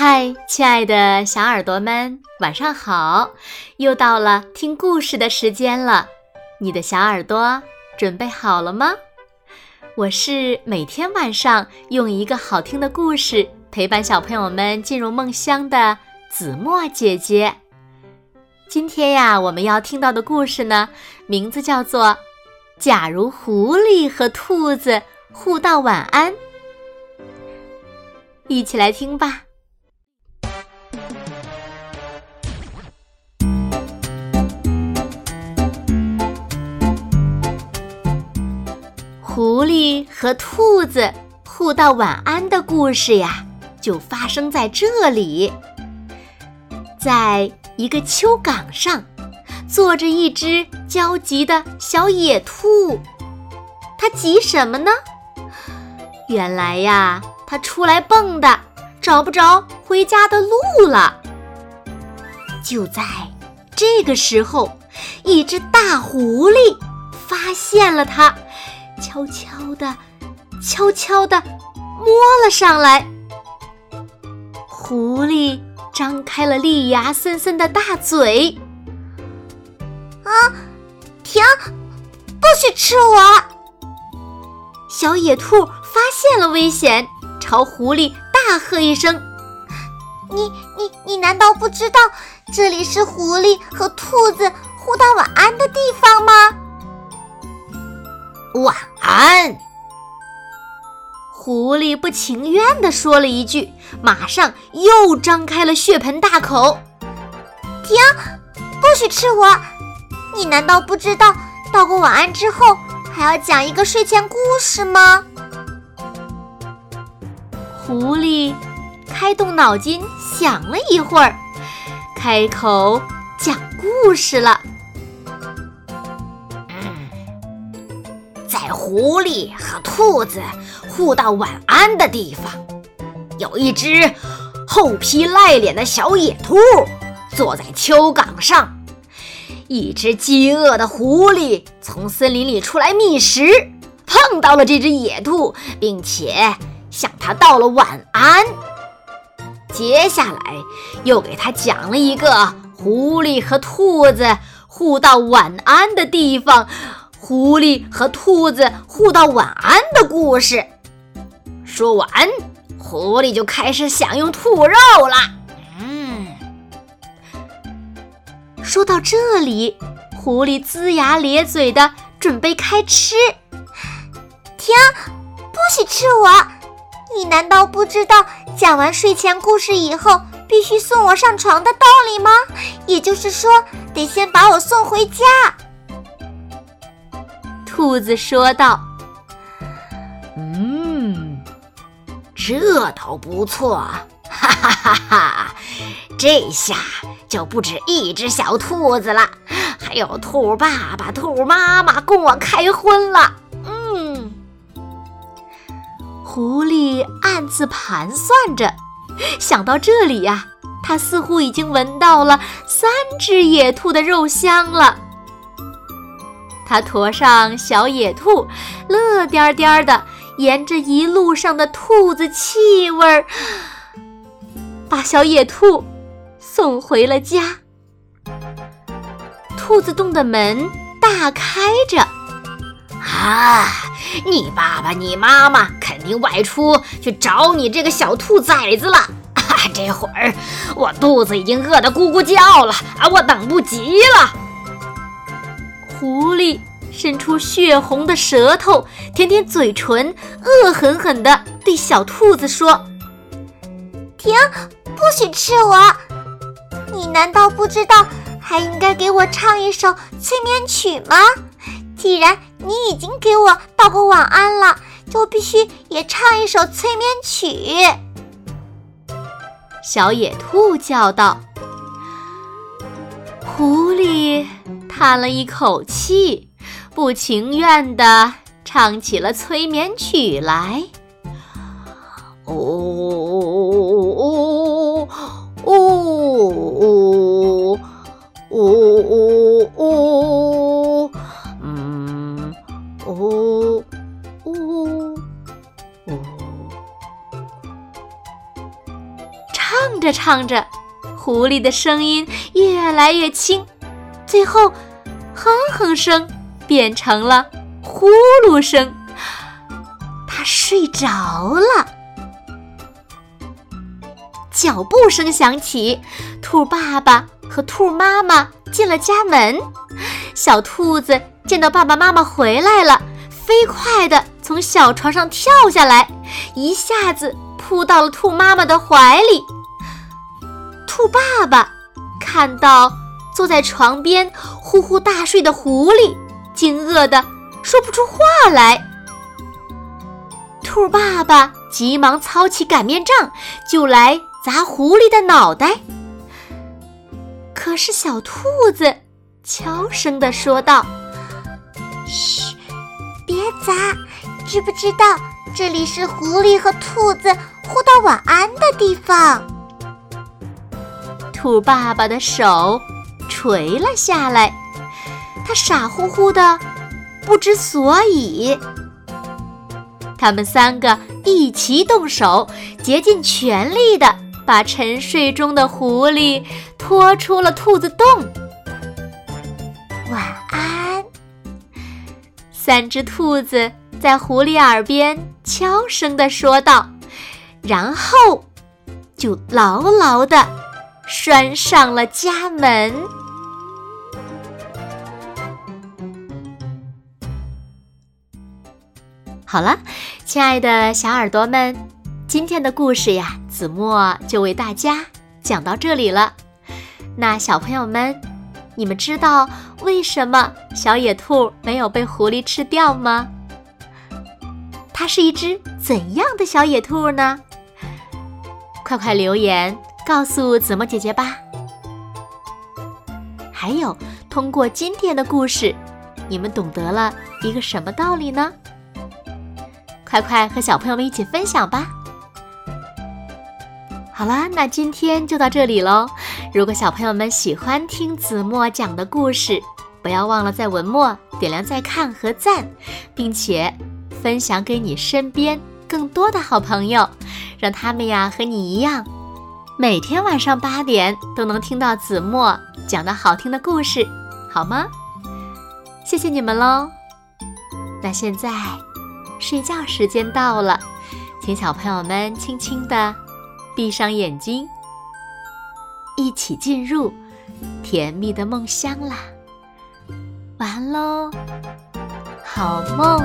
嗨，亲爱的小耳朵们，晚上好！又到了听故事的时间了，你的小耳朵准备好了吗？我是每天晚上用一个好听的故事陪伴小朋友们进入梦乡的子墨姐姐。今天呀，我们要听到的故事呢，名字叫做《假如狐狸和兔子互道晚安》，一起来听吧。和兔子互道晚安的故事呀，就发生在这里。在一个丘岗上，坐着一只焦急的小野兔。它急什么呢？原来呀，它出来蹦跶，找不着回家的路了。就在这个时候，一只大狐狸发现了它。悄悄地，悄悄地摸了上来。狐狸张开了利牙森森的大嘴。啊，停！不许吃我！小野兔发现了危险，朝狐狸大喝一声：“你、你、你难道不知道这里是狐狸和兔子互道晚安的地方吗？”晚安，狐狸不情愿地说了一句，马上又张开了血盆大口。停！不许吃我！你难道不知道道过晚安之后还要讲一个睡前故事吗？狐狸开动脑筋想了一会儿，开口讲故事了。狐狸和兔子互道晚安的地方，有一只厚皮赖脸的小野兔坐在丘岗上。一只饥饿的狐狸从森林里出来觅食，碰到了这只野兔，并且向它道了晚安。接下来又给它讲了一个狐狸和兔子互道晚安的地方。狐狸和兔子互道晚安的故事，说完，狐狸就开始享用兔肉了。嗯，说到这里，狐狸龇牙咧嘴的准备开吃。停！不许吃我！你难道不知道讲完睡前故事以后必须送我上床的道理吗？也就是说，得先把我送回家。兔子说道：“嗯，这倒不错，哈哈哈哈！这下就不止一只小兔子了，还有兔爸爸、兔妈妈供我开荤了。”嗯，狐狸暗自盘算着，想到这里呀，它似乎已经闻到了三只野兔的肉香了。他驮上小野兔，乐颠颠的沿着一路上的兔子气味儿，把小野兔送回了家。兔子洞的门大开着，啊，你爸爸、你妈妈肯定外出去找你这个小兔崽子了。啊，这会儿我肚子已经饿得咕咕叫了，啊，我等不及了。狐狸伸出血红的舌头，舔舔嘴唇，恶狠狠地对小兔子说：“停！不许吃我！你难道不知道还应该给我唱一首催眠曲吗？既然你已经给我道过晚安了，就必须也唱一首催眠曲。”小野兔叫道。狐狸。叹了一口气，不情愿地唱起了催眠曲来。呜呜呜呜呜呜，嗯呜呜呜。唱着唱着，狐狸的声音越来越轻，最后，哼哼声变成了呼噜声。它睡着了。脚步声响起，兔爸爸和兔妈妈进了家门。小兔子见到爸爸妈妈回来了，飞快地从小床上跳下来，一下子扑到了兔妈妈的怀里。兔爸爸看到坐在床边呼呼大睡的狐狸，惊愕的说不出话来。兔爸爸急忙操起擀面杖就来砸狐狸的脑袋。可是小兔子悄声地说道：“嘘，别砸！知不知道这里是狐狸和兔子互道晚安的地方？”兔爸爸的手垂了下来，他傻乎乎的，不知所以。他们三个一齐动手，竭尽全力的把沉睡中的狐狸拖出了兔子洞。晚安，三只兔子在狐狸耳边悄声的说道，然后就牢牢的。拴上了家门。好了，亲爱的小耳朵们，今天的故事呀，子墨就为大家讲到这里了。那小朋友们，你们知道为什么小野兔没有被狐狸吃掉吗？它是一只怎样的小野兔呢？快快留言！告诉子墨姐姐吧。还有，通过今天的故事，你们懂得了一个什么道理呢？快快和小朋友们一起分享吧。好啦，那今天就到这里喽。如果小朋友们喜欢听子墨讲的故事，不要忘了在文末点亮再看和赞，并且分享给你身边更多的好朋友，让他们呀和你一样。每天晚上八点都能听到子墨讲的好听的故事，好吗？谢谢你们喽。那现在睡觉时间到了，请小朋友们轻轻的闭上眼睛，一起进入甜蜜的梦乡啦。晚安喽，好梦。